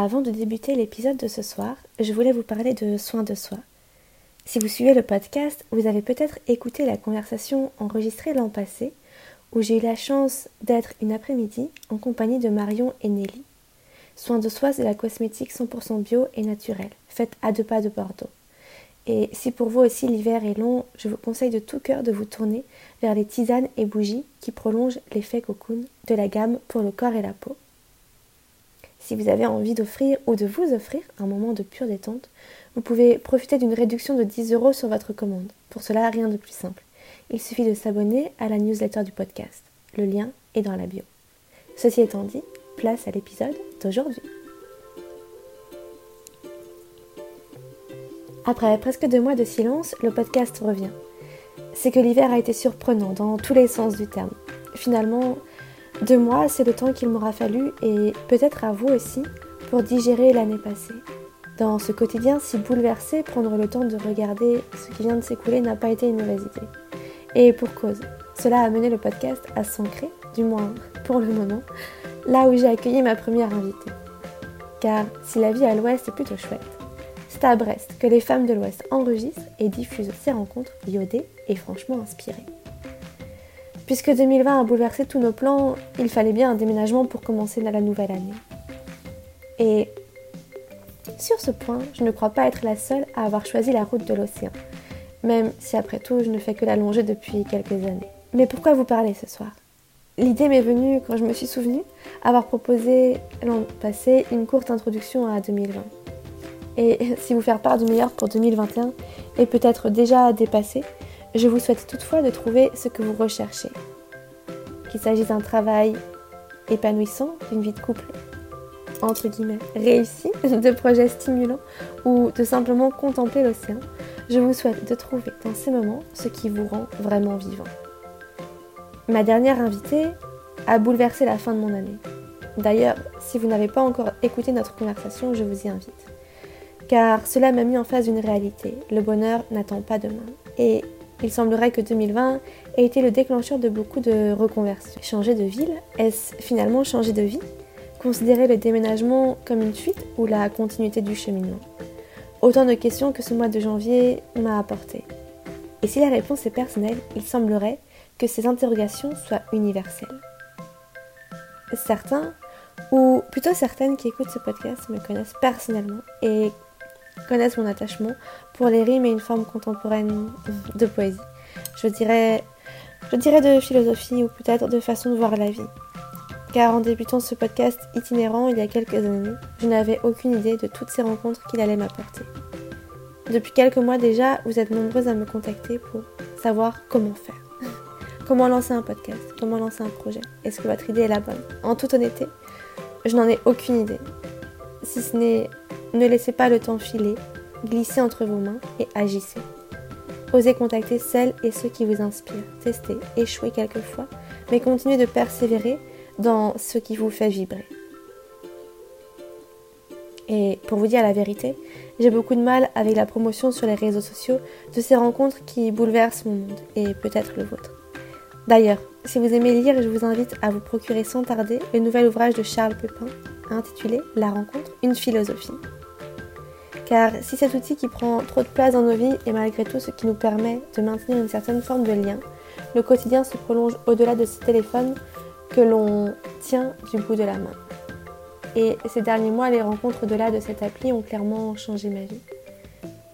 Avant de débuter l'épisode de ce soir, je voulais vous parler de soins de soi. Si vous suivez le podcast, vous avez peut-être écouté la conversation enregistrée l'an passé, où j'ai eu la chance d'être une après-midi en compagnie de Marion et Nelly. Soins de soi, c'est la cosmétique 100% bio et naturelle, faite à deux pas de Bordeaux. Et si pour vous aussi l'hiver est long, je vous conseille de tout cœur de vous tourner vers les tisanes et bougies qui prolongent l'effet cocoon de la gamme pour le corps et la peau. Si vous avez envie d'offrir ou de vous offrir un moment de pure détente, vous pouvez profiter d'une réduction de 10 euros sur votre commande. Pour cela, rien de plus simple. Il suffit de s'abonner à la newsletter du podcast. Le lien est dans la bio. Ceci étant dit, place à l'épisode d'aujourd'hui. Après presque deux mois de silence, le podcast revient. C'est que l'hiver a été surprenant dans tous les sens du terme. Finalement, deux mois, c'est le temps qu'il m'aura fallu, et peut-être à vous aussi, pour digérer l'année passée. Dans ce quotidien si bouleversé, prendre le temps de regarder ce qui vient de s'écouler n'a pas été une mauvaise idée. Et pour cause, cela a amené le podcast à s'ancrer, du moins pour le moment, là où j'ai accueilli ma première invitée. Car si la vie à l'ouest est plutôt chouette, c'est à Brest que les femmes de l'ouest enregistrent et diffusent ces rencontres iodées et franchement inspirées. Puisque 2020 a bouleversé tous nos plans, il fallait bien un déménagement pour commencer la nouvelle année. Et sur ce point, je ne crois pas être la seule à avoir choisi la route de l'océan, même si après tout je ne fais que la longer depuis quelques années. Mais pourquoi vous parler ce soir? L'idée m'est venue quand je me suis souvenue avoir proposé l'an passé une courte introduction à 2020. Et si vous faire part du meilleur pour 2021 est peut-être déjà dépassé, je vous souhaite toutefois de trouver ce que vous recherchez. Qu'il s'agisse d'un travail épanouissant, d'une vie de couple entre guillemets réussi, de projets stimulants ou de simplement contempler l'océan, je vous souhaite de trouver dans ces moments ce qui vous rend vraiment vivant. Ma dernière invitée a bouleversé la fin de mon année. D'ailleurs, si vous n'avez pas encore écouté notre conversation, je vous y invite. Car cela m'a mis en face d'une réalité. Le bonheur n'attend pas demain. Il semblerait que 2020 ait été le déclencheur de beaucoup de reconversions. Changer de ville, est-ce finalement changer de vie? Considérer le déménagement comme une fuite ou la continuité du cheminement? Autant de questions que ce mois de janvier m'a apporté. Et si la réponse est personnelle, il semblerait que ces interrogations soient universelles. Certains, ou plutôt certaines qui écoutent ce podcast, me connaissent personnellement et connaissent mon attachement pour les rimes et une forme contemporaine de poésie. Je dirais, je dirais de philosophie ou peut-être de façon de voir la vie. Car en débutant ce podcast itinérant il y a quelques années, je n'avais aucune idée de toutes ces rencontres qu'il allait m'apporter. Depuis quelques mois déjà, vous êtes nombreuses à me contacter pour savoir comment faire. comment lancer un podcast, comment lancer un projet? Est-ce que votre idée est la bonne? En toute honnêteté, je n'en ai aucune idée. Si ce n'est ne laissez pas le temps filer, glissez entre vos mains et agissez. Osez contacter celles et ceux qui vous inspirent. Testez, échouez quelquefois, mais continuez de persévérer dans ce qui vous fait vibrer. Et pour vous dire la vérité, j'ai beaucoup de mal avec la promotion sur les réseaux sociaux de ces rencontres qui bouleversent mon monde et peut-être le vôtre. D'ailleurs, si vous aimez lire, je vous invite à vous procurer sans tarder le nouvel ouvrage de Charles Pepin intitulé La rencontre, une philosophie. Car si cet outil qui prend trop de place dans nos vies est malgré tout ce qui nous permet de maintenir une certaine forme de lien, le quotidien se prolonge au-delà de ce téléphone que l'on tient du bout de la main. Et ces derniers mois, les rencontres au-delà de cette appli ont clairement changé ma vie.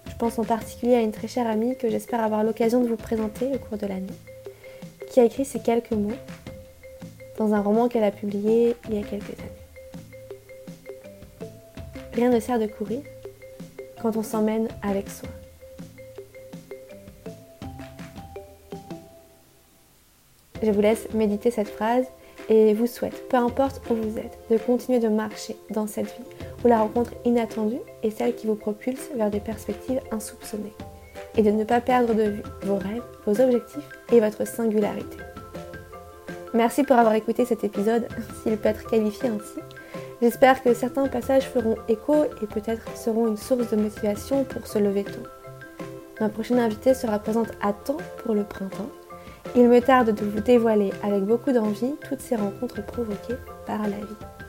Je pense en particulier à une très chère amie que j'espère avoir l'occasion de vous présenter au cours de l'année, qui a écrit ces quelques mots dans un roman qu'elle a publié il y a quelques années. Rien ne sert de courir, quand on s'emmène avec soi. Je vous laisse méditer cette phrase et vous souhaite, peu importe où vous êtes, de continuer de marcher dans cette vie où la rencontre inattendue est celle qui vous propulse vers des perspectives insoupçonnées et de ne pas perdre de vue vos rêves, vos objectifs et votre singularité. Merci pour avoir écouté cet épisode, s'il peut être qualifié ainsi, J'espère que certains passages feront écho et peut-être seront une source de motivation pour se lever tôt. Ma prochaine invitée sera présente à temps pour le printemps. Il me tarde de vous dévoiler avec beaucoup d'envie toutes ces rencontres provoquées par la vie.